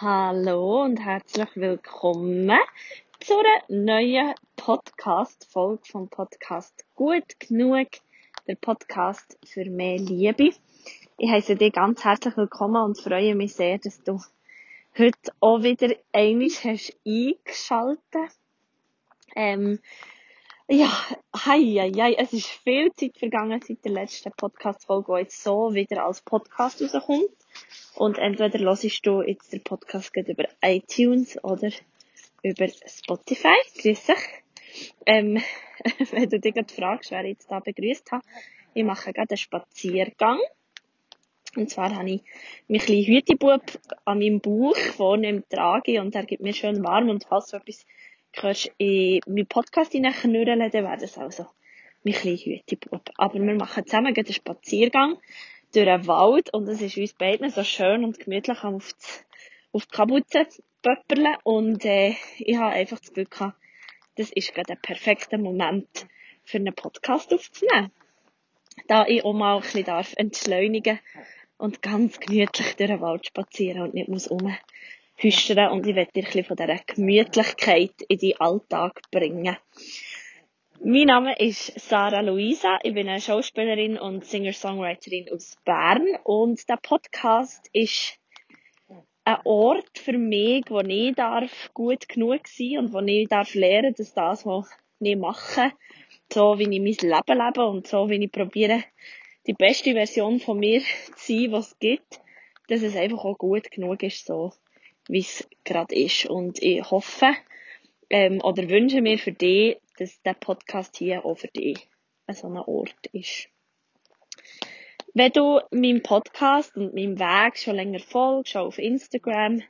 Hallo und herzlich willkommen zu einer neuen Podcast-Folge vom Podcast Gut Genug, der Podcast für mehr Liebe. Ich heiße dich ganz herzlich willkommen und freue mich sehr, dass du heute auch wieder einiges hast eingeschaltet. Ähm, ja, hei, hei, hei, es ist viel Zeit vergangen seit der letzten Podcast-Folge, die jetzt so wieder als Podcast rauskommt. Und entweder hörst du jetzt den Podcast über iTunes oder über Spotify. Grüß dich. Ähm, wenn du dich gerade fragst, wer ich jetzt da begrüßt hat, ich mache gerade einen Spaziergang. Und zwar habe ich mein kleinen Hütebub an meinem Bauch vorne im Trage und er gibt mir schön warm und falls du etwas hörst in meinen Podcast hineinknurren, dann wäre das also mein kleiner Hütebub. Aber wir machen zusammen einen Spaziergang durch den Wald und es ist uns beiden so schön und gemütlich auf die, auf die Kapuze pöpperle und äh, ich habe einfach das Gefühl gehabt, das ist gerade der perfekte Moment für einen Podcast aufzunehmen. Da ich auch mal ein bisschen darf entschleunigen und ganz gemütlich durch den Wald spazieren und nicht muss rumhüstern und ich werde dir ein bisschen von dieser Gemütlichkeit in deinen Alltag bringen. Mein Name ist Sarah Luisa. Ich bin eine Schauspielerin und Singer-Songwriterin aus Bern. Und der Podcast ist ein Ort für mich, wo ich darf gut genug sein und wo ich darf lernen, dass das, was ich mache, so wie ich mein Leben lebe und so wie ich probiere, die beste Version von mir zu sein, was es gibt, dass es einfach auch gut genug ist, so wie es gerade ist. Und ich hoffe, ähm, oder wünsche mir für dich, dass der Podcast hier auch für dich so ein Ort ist. Wenn du meinem Podcast und meinem Weg schon länger folgst, schon auf Instagram,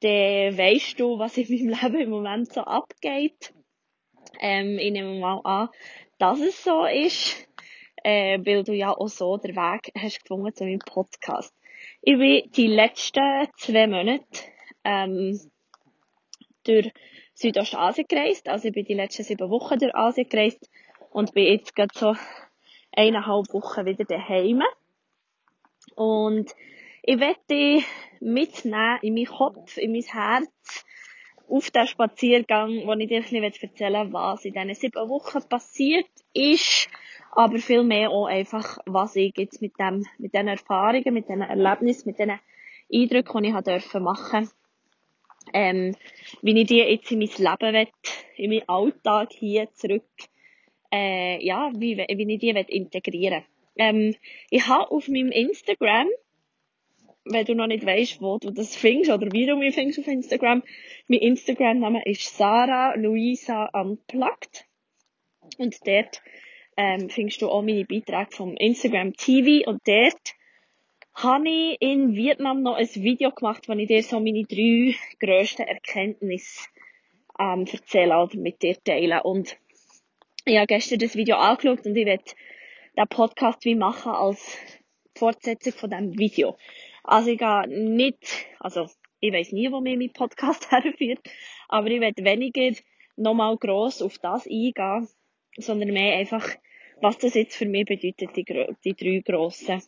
dann weißt du, was in meinem Leben im Moment so abgeht. Ähm, ich nehme mal an, dass es so ist, äh, weil du ja auch so den Weg hast gefunden zu meinem Podcast. Ich bin die letzten zwei Monate ähm, durch Südostasien gereist. Also ich bin die letzten sieben Wochen durch Asien gereist und bin jetzt gerade so eineinhalb Wochen wieder daheim. Und ich werde mitnehmen in meinen Kopf, in mein Herz, auf den Spaziergang, wo ich dir ein bisschen erzählen will, was in diesen sieben Wochen passiert ist, aber viel mehr auch einfach, was ich jetzt mit dem, mit diesen Erfahrungen, mit diesen Erlebnissen, mit diesen Eindrücken, die ich machen durfte ähm, wie ich die jetzt in mein Leben will, in meinen Alltag hier zurück, äh, ja, wie, wie ich die will integrieren ähm, Ich habe auf meinem Instagram, wenn du noch nicht weißt, wo du das findest oder wie du mich findest auf Instagram, mein Instagram-Name ist Sarah Luisa Unplugged. Und dort ähm, findest du auch meine Beiträge vom Instagram TV und dort habe ich in Vietnam noch ein Video gemacht, wo ich dir so meine drei grössten Erkenntnisse ähm, erzähle oder mit dir teile. Und ich habe gestern das Video angeschaut und ich werde den Podcast wie machen als Fortsetzung von diesem Video. Also ich gehe nicht, also ich weiß nie, wo mir mein Podcast herführt, aber ich werde weniger nochmal gross auf das eingehen, sondern mehr einfach, was das jetzt für mich bedeutet, die, die drei grossen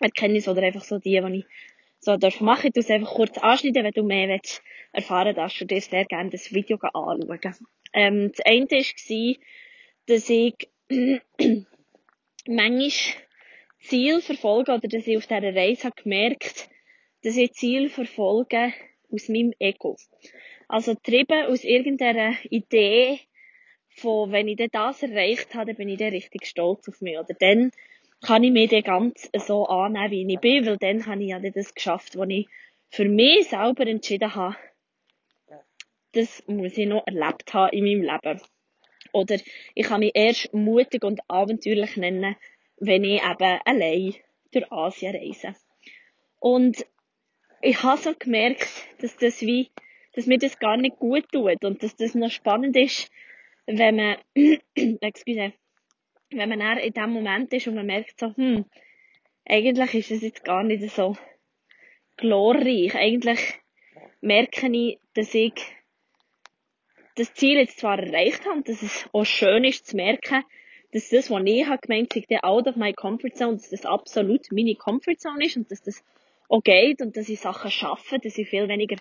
Erkenntnisse oder einfach so die, die ich so darf machen. Ich es einfach kurz anschneiden, wenn du mehr willst erfahren darfst du dir sehr gerne das Video anschauen. Ähm, das eine war, dass ich manchmal Ziel verfolge oder dass ich auf dieser Reise habe gemerkt, dass ich Ziel verfolge aus meinem Ego. Also getrieben aus irgendeiner Idee von, wenn ich das erreicht habe, dann bin ich dann richtig stolz auf mich. Oder dann kann ich mich dann ganz so annehmen, wie ich bin, weil dann habe ich ja das geschafft, was ich für mich selber entschieden habe. Das muss ich noch erlebt haben in meinem Leben. Oder ich kann mich erst mutig und abenteuerlich nennen, wenn ich eben allein durch Asien reise. Und ich habe so gemerkt, dass das wie, dass mir das gar nicht gut tut und dass das noch spannend ist, wenn man, excuse, wenn man dann in dem Moment ist und man merkt so, hm, eigentlich ist es jetzt gar nicht so glorreich. Eigentlich merke ich, dass ich das Ziel jetzt zwar erreicht habe, dass es auch schön ist zu merken, dass das, was ich habe gemeint, sich out of my comfort zone, dass das absolut meine Comfort zone ist und dass das auch geht und dass ich Sachen schaffe, dass ich viel weniger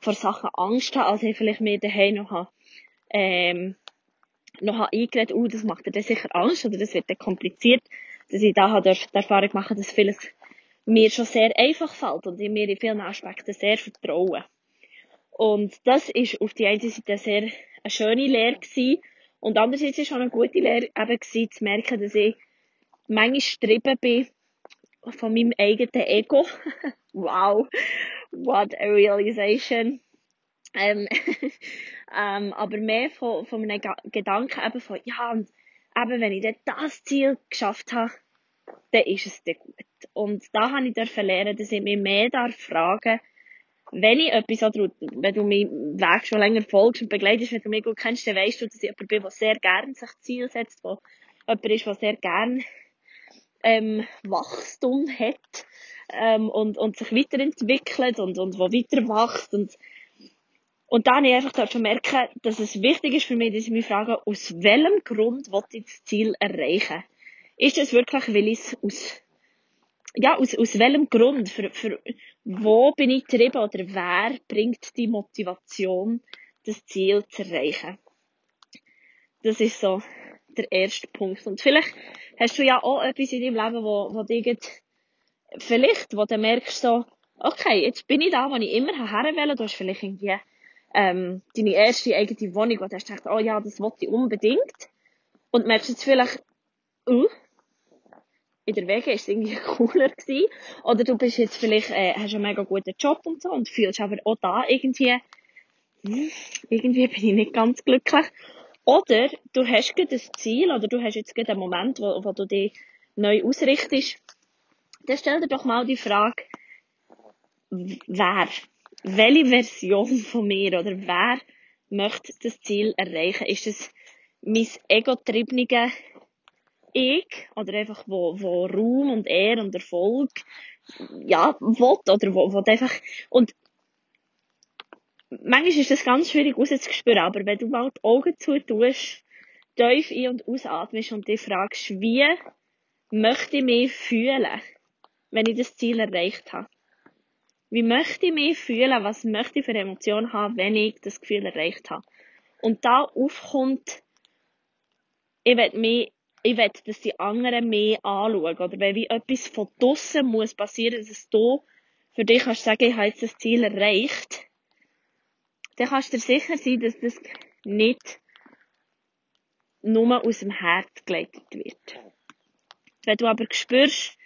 vor Sachen Angst habe, als ich vielleicht mir daheim noch habe, ähm, noch eingeredet, oh, das macht dir sicher Angst oder das wird dann kompliziert, dass ich da die Erfahrung machen, dass vieles mir schon sehr einfach fällt und ich mir in vielen Aspekten sehr vertraue. Und das ist auf die eine Seite sehr eine schöne Lehre gewesen. Und andererseits ist schon eine gute Lehre eben gewesen, zu merken, dass ich manchmal gestrieben bin von meinem eigenen Ego. wow, what a realization. Ähm, ähm, aber mehr von, von einem Gedanken eben von, ja, und eben, wenn ich dann das Ziel geschafft habe, dann ist es dann gut. Und da habe ich dürfen lernen, dass ich mich mehr darf fragen, wenn ich etwas, oder wenn du meinen Weg schon länger folgst und begleitest, wenn du mich gut kennst, dann weißt du, dass ich jemand bin, der sehr gerne sich Ziel setzt, der jemand ist, der sehr gerne ähm, Wachstum hat ähm, und, und sich weiterentwickelt und, und wo weiter wächst. Und, und dann habe ich einfach schon merken, dass es wichtig ist für mich, dass ich mich frage, aus welchem Grund will ich das Ziel erreichen? Ist das wirklich, weil ich es aus, ja, aus, aus welchem Grund, für, für, wo bin ich getrieben oder wer bringt die Motivation, das Ziel zu erreichen? Das ist so der erste Punkt. Und vielleicht hast du ja auch etwas in deinem Leben, wo, wo dich vielleicht, wo du merkst so, okay, jetzt bin ich da, wo ich immer her will. Du hast vielleicht irgendwie, ähm, deine erste eigene Wohnung, wo du hast gedacht, oh ja, das wollte ich unbedingt. Und merkst jetzt vielleicht, uh, in der Wege ist es irgendwie cooler gewesen. Oder du bist jetzt vielleicht, äh, hast einen mega guten Job und so und fühlst aber auch da irgendwie, hm, irgendwie bin ich nicht ganz glücklich. Oder du hast gerade ein Ziel oder du hast jetzt gerade einen Moment, wo, wo du dich neu ausrichtest. Dann stell dir doch mal die Frage, wer, welche Version von mir oder wer möchte das Ziel erreichen? Ist es mein ego-triebene Ich oder einfach wo, wo Ruhm und Ehre und Erfolg ja, will oder wo, wo einfach und manchmal ist das ganz schwierig rauszuspüren, aber wenn du mal die Augen zutust, tief ein- und ausatmest und dich fragst, wie möchte ich mich fühlen, wenn ich das Ziel erreicht habe? Wie möchte ich mich fühlen? Was möchte ich für Emotionen haben, wenn ich das Gefühl erreicht habe? Und da aufkommt, ich will mich, ich will, dass die anderen mehr anschauen. Oder wenn wie etwas von draussen muss passieren, dass du für dich kannst sagen, ich habe jetzt das Ziel erreicht dann kannst du dir sicher sein, dass das nicht nur aus dem Herz geleitet wird. Wenn du aber spürst,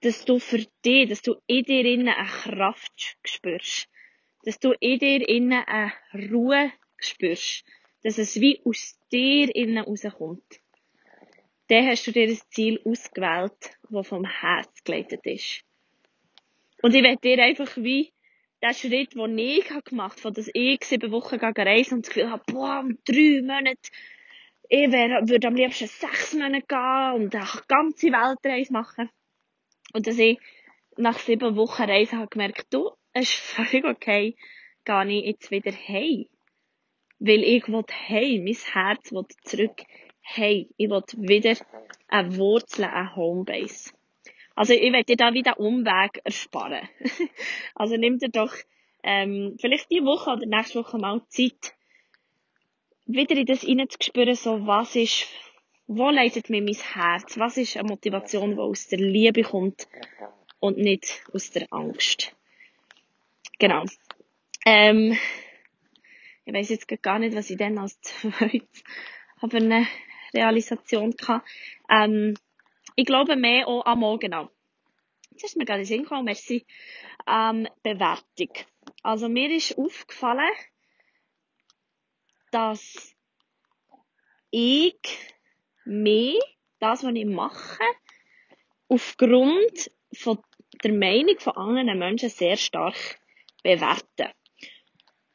dass du für dich, dass du in dir innen eine Kraft spürst, dass du in dir innen eine Ruhe spürst, dass es wie aus dir innen rauskommt, dann hast du dir ein Ziel ausgewählt, das vom Herz geleitet ist. Und ich werde dir einfach wie der Schritt, den ich gemacht habe, von dass ich sieben Wochen reisen und das Gefühl habe, boah, um drei Monate, ich würde am liebsten sechs Monate gehen und eine ganze Weltreise machen. Und dass ich nach sieben Wochen Reisen habe gemerkt, du, es ist völlig okay, gehe ich jetzt wieder heim. Weil ich will heim, mein Herz will zurück heim. Ich will wieder eine Wurzel, eine Homebase. Also ich werde dir da wieder Umweg ersparen. also nimm dir doch ähm, vielleicht die Woche oder nächste Woche mal Zeit, wieder in das hineinzuspüren, so was ist, wo leitet mir mein Herz, was ist eine Motivation, die aus der Liebe kommt und nicht aus der Angst. Genau. Ähm, ich weiß jetzt gar nicht, was ich denn als zweites habe eine Realisation gehabt. Ähm, ich glaube mehr auch am Morgen genau. Jetzt ist mir gerade in den Sinn gekommen, merci. Ähm, Bewertung. Also mir ist aufgefallen, dass ich mehr, das, was ich mache, aufgrund von der Meinung von anderen Menschen sehr stark bewerte.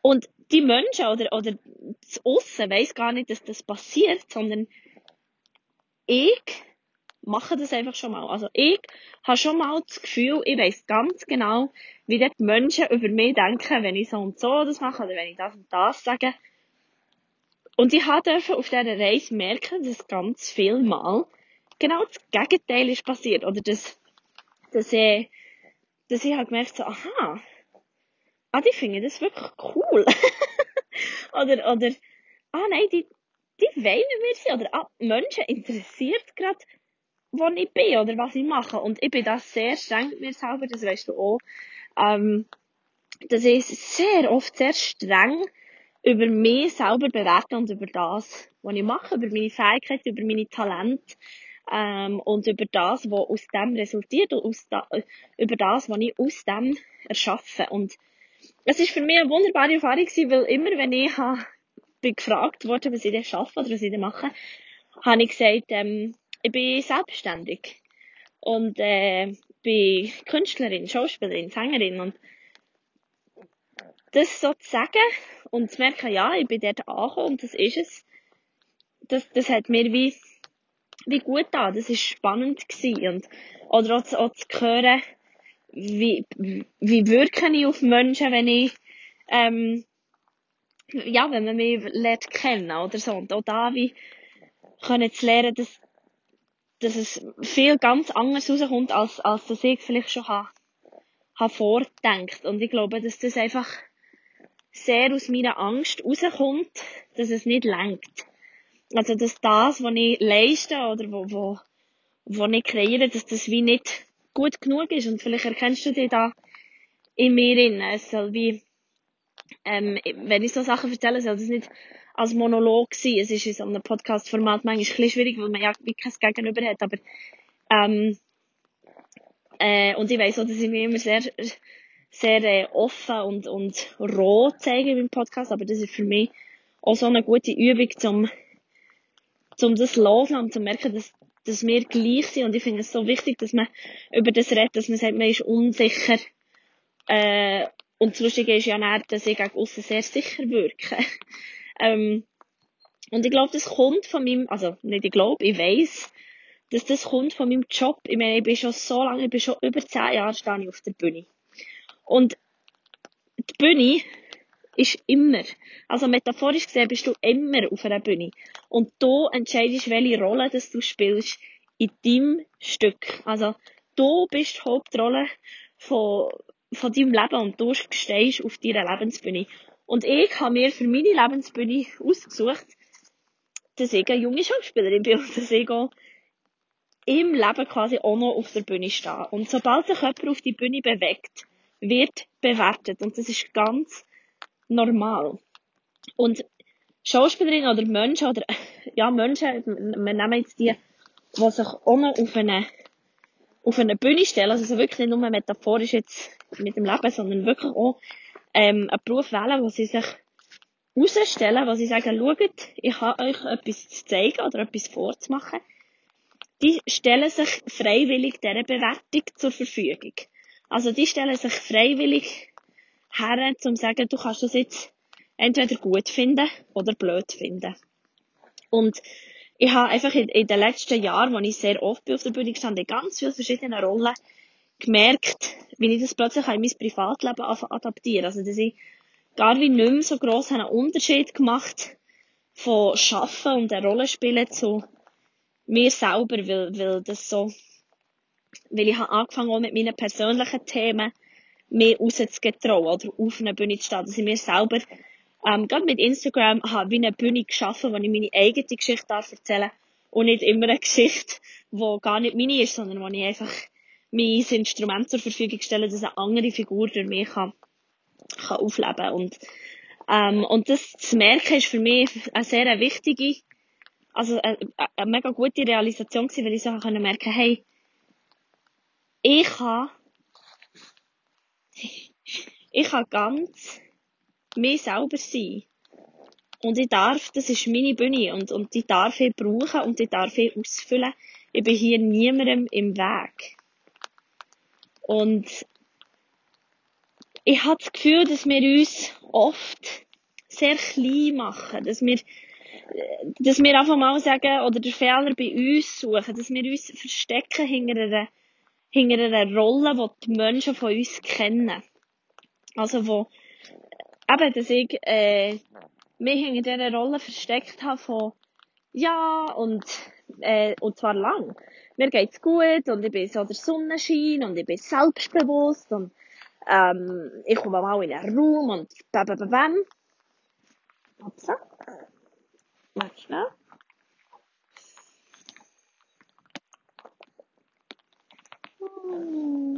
Und die Menschen oder, oder das Aussen weiss gar nicht, dass das passiert, sondern ich mache das einfach schon mal. Also ich habe schon mal das Gefühl, ich weiß ganz genau, wie die Menschen über mich denken, wenn ich so und so das mache oder wenn ich das und das sage. Und ich durfte auf dieser Reise merken, dass ganz viel Mal genau das Gegenteil ist passiert. Oder dass, dass, äh, dass ich halt gemerkt so, aha, ah, die finden das wirklich cool. oder, oder, ah nein, die, die mit mir sein. Oder, ah, Menschen interessiert gerade, wo ich bin oder was ich mache. Und ich bin da sehr streng mit mir selber, das weißt du auch. Ähm, dass ich sehr oft sehr streng über mich selber bewerte und über das, was ich mache, über meine Fähigkeiten, über meine Talente ähm, und über das, was aus dem resultiert und aus da, über das, was ich aus dem erschaffe. Und es ist für mich eine wunderbare Erfahrung gewesen, weil immer, wenn ich ha, bin gefragt wurde, was ich denn schaffe oder was ich denn mache, habe ich gesagt, ähm, ich bin selbstständig und äh, bin Künstlerin, Schauspielerin, Sängerin und das so zu sagen und zu merken, ja, ich bin dort angekommen und das ist es, das, das hat mir wie, wie gut da, das ist spannend gewesen und, oder auch zu, auch zu hören, wie, wie wirke ich auf Menschen, wenn ich, ähm, ja, wenn man mich lernt kennen oder so. Und auch da, wie können zu lernen, dass, dass es viel ganz anders rauskommt, als, als das ich vielleicht schon habe, habe vorgedacht. Und ich glaube, dass das einfach sehr aus meiner Angst rauskommt, dass es nicht lenkt. Also, dass das, was ich leiste oder wo, wo, wo ich kreiere, dass das wie nicht gut genug ist. Und vielleicht erkennst du dich da in mir drin. Es soll wie, ähm, wenn ich so Sachen erzähle, soll das nicht als Monolog sein. Es ist in so einem Podcast-Format manchmal ein bisschen schwierig, weil man ja wie kein Gegenüber hat. Aber, ähm, äh, und ich weiss auch, dass ich mich immer sehr sehr äh, offen und, und roh zeigen beim Podcast, aber das ist für mich auch so eine gute Übung, zum, zum das loslassen, zu merken, dass, dass wir gleich sind und ich finde es so wichtig, dass man über das redet, dass man sagt, man ist unsicher äh, und das Lustige ist ja nicht, dass ich gegen aussen sehr sicher wirke. ähm, und ich glaube, das kommt von meinem, also nicht ich glaube, ich weiß, dass das kommt von meinem Job. Ich meine, ich bin schon so lange, ich bin schon über zehn Jahre stehe ich auf der Bühne. Und die Bühne ist immer, also metaphorisch gesehen bist du immer auf einer Bühne. Und du entscheidest, welche Rolle das du spielst in deinem Stück. Also du bist die Hauptrolle von, von deinem Leben und du stehst auf deiner Lebensbühne. Und ich habe mir für meine Lebensbühne ausgesucht, dass ich eine junge Schauspielerin bin und dass ich auch im Leben quasi auch noch auf der Bühne stehe. Und sobald sich jemand auf die Bühne bewegt, wird bewertet. Und das ist ganz normal. Und Schauspielerinnen oder Menschen, oder, ja, Menschen, wir nehmen jetzt die, die sich noch auf eine, auf eine Bühne stellen, also so wirklich nicht nur metaphorisch jetzt mit dem Leben, sondern wirklich auch, ähm, einen Beruf wählen, wo sie sich rausstellen, wo sie sagen, schaut, ich habe euch etwas zu zeigen oder etwas vorzumachen. Die stellen sich freiwillig dieser Bewertung zur Verfügung. Also die stellen sich freiwillig her, um zu sagen, du kannst das jetzt entweder gut finden oder blöd finden. Und ich habe einfach in, in den letzten Jahren, wo ich sehr oft auf der Bühne gestanden, in ganz vielen verschiedenen Rollen gemerkt, wie ich das plötzlich in mein Privatleben adaptiere. Also, dass ich gar wie nicht mehr so gross einen Unterschied gemacht von Schaffen und der Rolle spielen zu mir selber, weil, weil das so weil ich habe angefangen auch mit meinen persönlichen Themen mehr rauszugetrauen oder auf einer Bühne zu stehen, dass ich mir selber ähm, gerade mit Instagram habe wie eine Bühne geschaffen, wo ich meine eigene Geschichte darf erzählen und nicht immer eine Geschichte, die gar nicht meine ist, sondern wo ich einfach mein Instrument zur Verfügung stelle, dass eine andere Figur durch mich kann, kann aufleben und ähm, und das zu merken ist für mich eine sehr wichtige, also eine, eine mega gute Realisation gewesen, weil ich so merken hey, ich kann, ich kann ganz mir selber sein. Und ich darf, das ist meine Bühne, und, und die darf ich brauchen und die darf ich ausfüllen. Ich bin hier niemandem im Weg. Und ich habe das Gefühl, dass wir uns oft sehr klein machen, dass wir, dass wir einfach mal sagen, oder den Fehler bei uns suchen, dass wir uns verstecken hinter einer hinter einer Rolle, die die Menschen von uns kennen. Also, wo, eben, dass ich, äh, mich hinter dieser Rolle versteckt habe von, ja, und, äh, und zwar lang. mir geht's gut und ich bin so der Sonnenschein und ich bin selbstbewusst und ähm, ich komme mal in einen Raum und bam, bam, bam, bam. Warte. Warte schnell. Hm.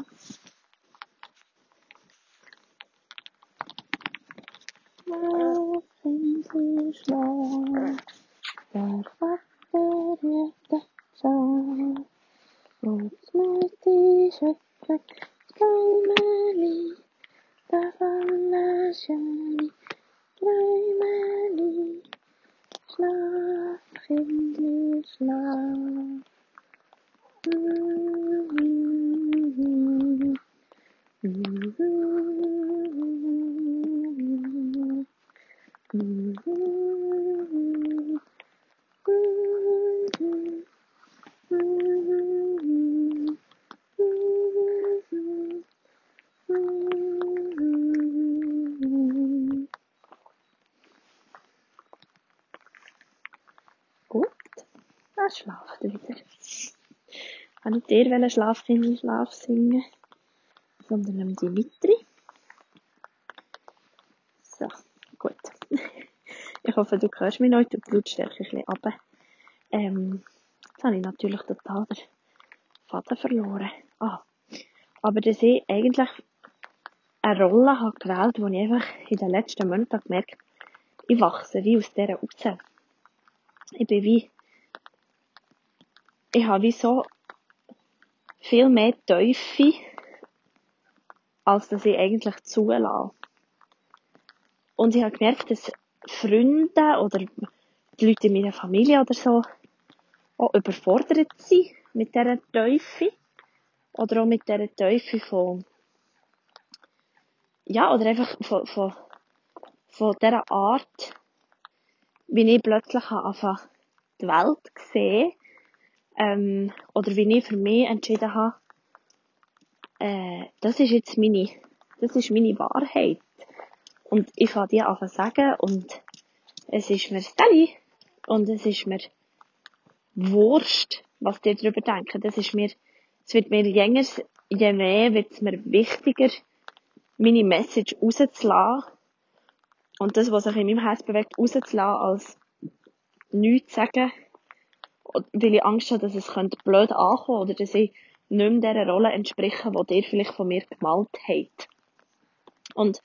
Machen Sie Schlaf, erwache dir der Schlaf. Und mit die Schöpfung Träume davon wahrscheinlich Träume Schlaf, endlich Schlaf. Gut, dann schlaft wieder. Habe nicht dir Schlaf in Schlaf singen, sondern dem Dimitri. So, gut. Ich hoffe, du hörst mich noch, die Lautstärke ein bisschen runter. Ähm, jetzt habe ich natürlich total den Faden verloren. Ah, aber dass ich eigentlich eine Rolle habe gewählt, die ich einfach in den letzten Monaten gemerkt habe, ich wachse wie aus dieser raus. Ich bin wie, ich habe wie so viel mehr Teufel, als dass ich eigentlich zulasse. Und ich habe gemerkt, dass Freunde oder die Leute in meiner Familie oder so auch überfordert sind mit dieser Teufel. Oder auch mit dieser Teufel von, ja, oder einfach von, von, von dieser Art, wie ich plötzlich anfangen die Welt gesehen ähm, oder wie ich für mich entschieden habe, äh, das ist jetzt meine, das ist meine Wahrheit. Und ich kann die einfach sagen und es ist mir Steli und es ist mir Wurst, was die darüber denken. Das ist mir, es wird mir länger, je mehr wird es mir wichtiger, meine Message rauszulassen und das, was sich in meinem Herz bewegt, rauszulassen, als nichts zu sagen, weil ich Angst habe, dass es könnte blöd ankommen oder dass ich nicht mehr dieser Rolle entspreche, die ihr vielleicht von mir gemalt habt. Und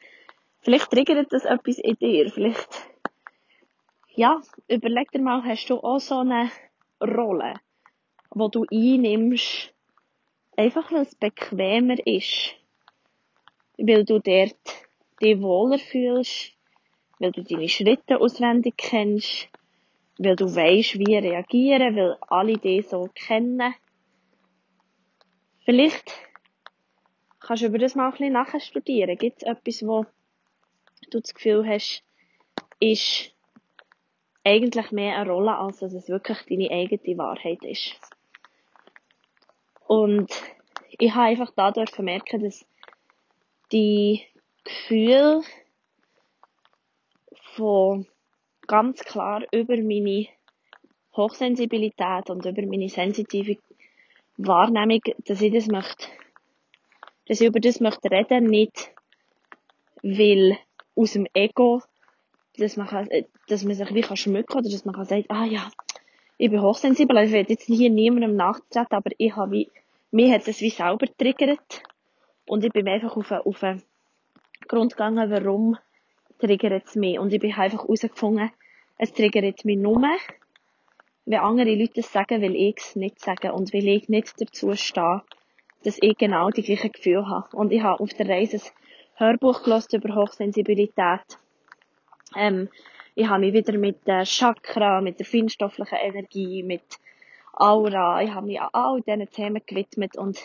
vielleicht triggert das etwas in dir. Vielleicht, ja, überleg dir mal, hast du auch so eine Rolle, wo du einnimmst, einfach weil es bequemer ist. Weil du dort dich wohler fühlst, weil du deine Schritte auswendig kennst, weil du weißt, wie reagieren, weil alle dich so kennen. Vielleicht kannst du über das mal ein bisschen nachstudieren. Gibt es etwas, wo du das Gefühl hast, ist eigentlich mehr eine Rolle, als dass es wirklich deine eigene Wahrheit ist. Und ich habe einfach dadurch vermerkt, dass die Gefühle von ganz klar über meine Hochsensibilität und über meine sensitive Wahrnehmung, dass ich das möchte, dass ich über das möchte reden, nicht weil aus dem Ego, dass man, kann, dass man sich wie kann schmücken oder dass man kann sagen, ah ja, ich bin hochsensibel, ich will jetzt hier niemandem nachtreten, aber ich habe wie, mir hat es wie selber triggert und ich bin einfach auf einen Grund gegangen, warum triggert es mich. Und ich bin einfach herausgefunden, es triggert mich nur, wenn andere Leute es sagen, weil ich es nicht sage und weil ich nicht dazu stehe, dass ich genau die gleichen Gefühle habe. Und ich habe auf der Reise ein Hörbuch gelesen über Hochsensibilität. Ähm, ich habe mich wieder mit der Chakra, mit der feinstofflichen Energie, mit Aura, ich habe mich an all diesen Themen gewidmet und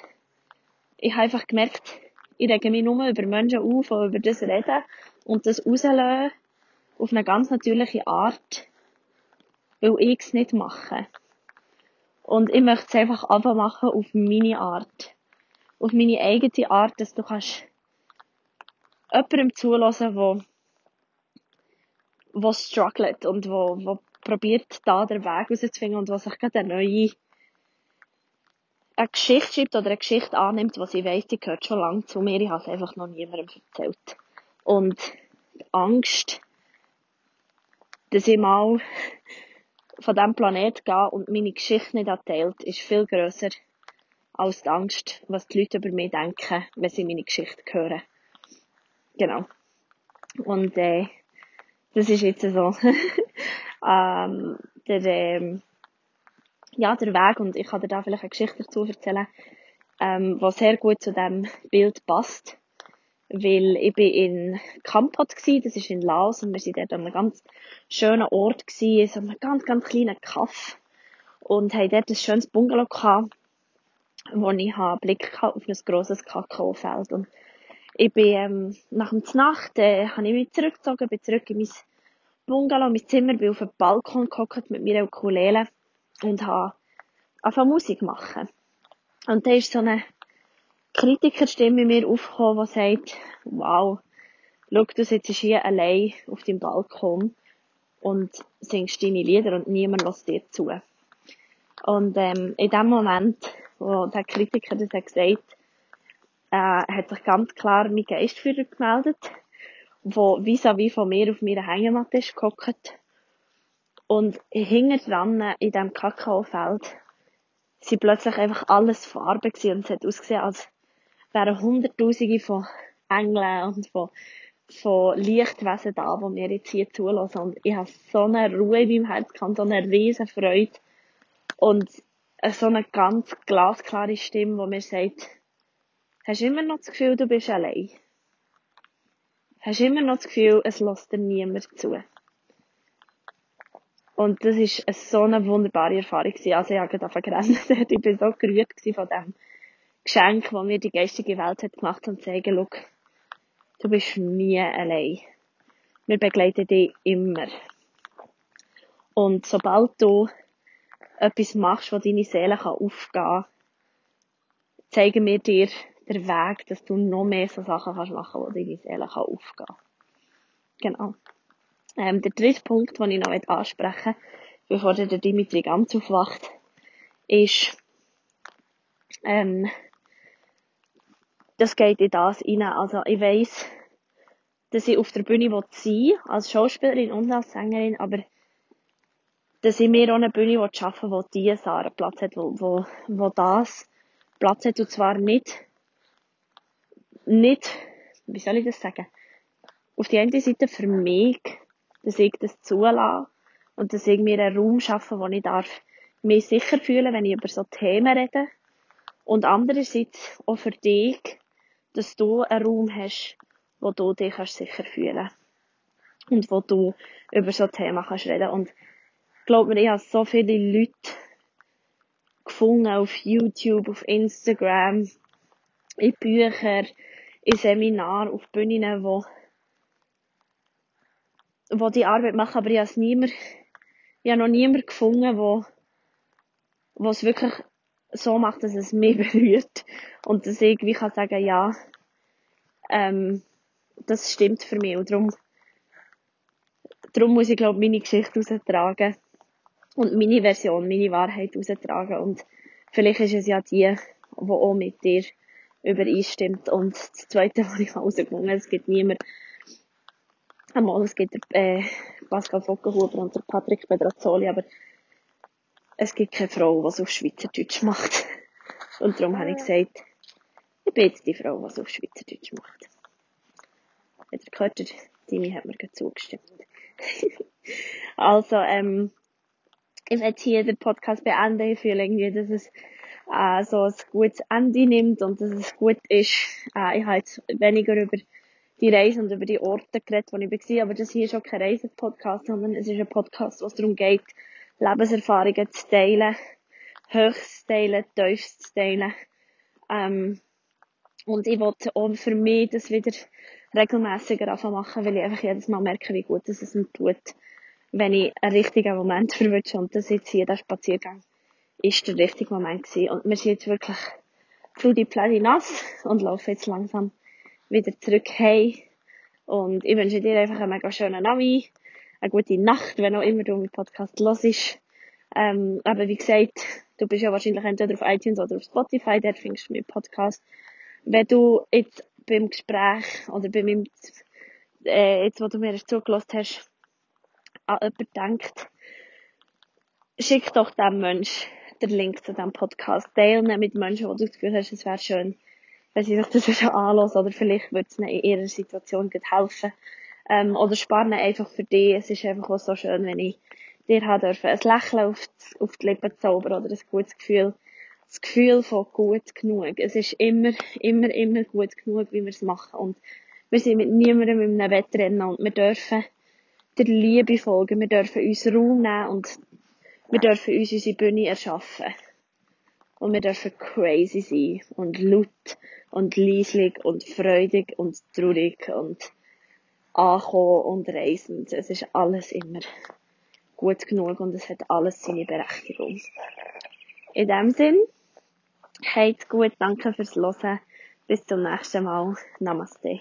ich habe einfach gemerkt, ich rege mich nur über Menschen auf, die über das reden und das rauslösen auf eine ganz natürliche Art, weil ich es nicht mache. Und ich möchte es einfach machen auf meine Art. Auf meine eigene Art, dass du kannst jemandem zulassen, wo, wo struggelt und wo, wo probiert, da den Weg rauszufinden und was sich gerade eine neue, eine Geschichte schreibt oder eine Geschichte annimmt, was ich weiss, die gehört schon lange zu mir, ich habe es einfach noch niemandem erzählt. Und die Angst, dass ich mal von diesem Planet gehe und meine Geschichte nicht erzählt, ist viel grösser als die Angst, was die Leute über mich denken, wenn sie meine Geschichte hören. Genau. Und äh, das ist jetzt so ähm, der, ähm, ja, der Weg und ich kann dir da vielleicht eine Geschichte dazu erzählen, ähm, was sehr gut zu dem Bild passt. Weil ich bin in Kampot gsi, das ist in Laos und wir sind dort an einem ganz schönen Ort gsi, so einem ganz, ganz kleinen Kaff und haben dort ein schönes Bungalow gehabt, wo ich einen Blick auf ein grosses Kakaofeld und ich bin ähm, nach dem Nacht äh, habe ich mich zurückgezogen, bin zurück in mein Bungalow, mein Zimmer, bin auf dem Balkon gehockt mit meiner Ukulele und habe angefangen Musik machen. Und da ist so eine Kritikerstimme in mir aufgekommen, die sagt, wow, schau, du sitzt hier allein auf dem Balkon und singst deine Lieder und niemand lässt dir zu. Und ähm, in dem Moment, wo der Kritiker das hat gesagt, äh, hat sich ganz klar mein Geistführer gemeldet, wo vis-à-vis -vis von mir auf meiner Hängematte ist gehockt und hinten dran, in diesem Kakaofeld, sind plötzlich einfach alles Farben gewesen und es hat ausgesehen, als wären Hunderttausende von Engeln und von, von Lichtwesen da, die mir jetzt hier zulassen. Und ich habe so eine Ruhe in meinem Herz gehabt, so eine riesen Freude. Und so eine ganz glasklare Stimme, die mir sagt, hast du immer noch das Gefühl, du bist allein? Hast du immer noch das Gefühl, es lässt dir niemand zu? Und das ist so eine wunderbare Erfahrung gewesen. Also ich habe gerade vergrenzt. ich bin so gerührt von dem Geschenk, das mir die geistige Welt hat gemacht und sagen, schau, du bist nie allein. Wir begleiten dich immer. Und sobald du etwas machst, wo deine Seele aufgehen kann, zeigen wir dir den Weg, dass du noch mehr so Sachen kannst machen, wo deine Seele aufgehen kann. Genau. Ähm, der dritte Punkt, den ich noch ansprechen möchte, bevor der Dimitri ganz aufwacht, ist, ähm, das geht in das rein. Also, ich weiss, dass ich auf der Bühne sein will, als Schauspielerin und als Sängerin, aber dass ich mir auch eine Bühne schaffen will, wo diese Sarah Platz hat, wo, wo, wo das Platz hat, und zwar nicht, nicht, wie soll ich das sagen, auf die eine Seite für mich, dass ich das zulasse und dass ich mir einen Raum schaffe, wo ich darf mich sicher fühlen, wenn ich über so Themen rede. Und andererseits auch für dich, dass du einen Raum hast, wo du dich sicher fühlen Und wo du über so Themen kannst reden. Und glaub mir, ich habe so viele Leute gefunden auf YouTube, auf Instagram, in Büchern, in Seminaren, auf Bühnen, wo wo die Arbeit machen, aber ich habe niemand, ich habe noch niemand gefunden, wo, wo es wirklich so macht, dass es mich berührt. Und dass ich wie kann sagen, ja, ähm, das stimmt für mich. Und darum, darum muss ich glaube meine Geschichte raustragen und meine Version, meine Wahrheit raustragen. Und vielleicht ist es ja die, die auch mit dir übereinstimmt und das Zweite, was ich herausgefunden habe, es gibt niemand, Einmal, es gibt äh, Pascal Fockenhuber und Patrick Pedrazzoli, aber es gibt keine Frau, die auf Schweizerdeutsch macht. Und darum habe ich gesagt, ich bin jetzt die Frau, die auf Schweizerdeutsch macht. Hat ihr gehört, der hat mir zugestimmt. also, ähm, ich werde hier den Podcast beenden. Ich fühle irgendwie, dass es äh, so ein gutes Ende nimmt und dass es gut ist. Äh, ich habe jetzt weniger über die Reise und über die Orte geredet, wo ich war. Aber das hier ist auch kein Reisepodcast, sondern es ist ein Podcast, wo es darum geht, Lebenserfahrungen zu teilen, Höchstes zu teilen, Tiefstes zu teilen. Ähm, und ich wollte auch für mich das wieder regelmäßiger machen, weil ich einfach jedes Mal merke, wie gut es mir tut, wenn ich einen richtigen Moment verwünsche. Und das jetzt hier, der Spaziergang, ist der richtige Moment gewesen. Und wir sind jetzt wirklich die Pläne nass und laufen jetzt langsam wieder zurück heim. Und ich wünsche dir einfach einen mega schönen Abend, eine gute Nacht, wenn auch immer du meinen Podcast hörst. Ähm, aber wie gesagt, du bist ja wahrscheinlich entweder auf iTunes oder auf Spotify, dort findest du meinen Podcast. Wenn du jetzt beim Gespräch oder bei meinem, äh, jetzt, wo du mir zugelassen hast, an jemanden denkt, schick doch dem Mensch den Link zu diesem Podcast. Teilnehmen mit Menschen, wo du das Gefühl hast, es wäre schön, wenn sie sich das schon anhören oder vielleicht würde es ihnen in ihrer Situation helfen. Ähm, oder sparen einfach für dich. Es ist einfach auch so schön, wenn ich dir haben dürfen ein Lächeln auf die, auf die Lippen zaubern oder ein gutes Gefühl. Das Gefühl von gut genug. Es ist immer, immer, immer gut genug, wie wir es machen. Und wir sind mit niemandem in einem Wettrennen und wir dürfen der Liebe folgen. Wir dürfen uns Raum nehmen und wir dürfen uns unsere Bühne erschaffen. Und wir dürfen crazy sein und laut und leislich und freudig und traurig und ankommen und reisend. Es ist alles immer gut genug und es hat alles seine Berechtigung. In dem Sinn, habt gut, danke fürs Hören. Bis zum nächsten Mal. Namaste.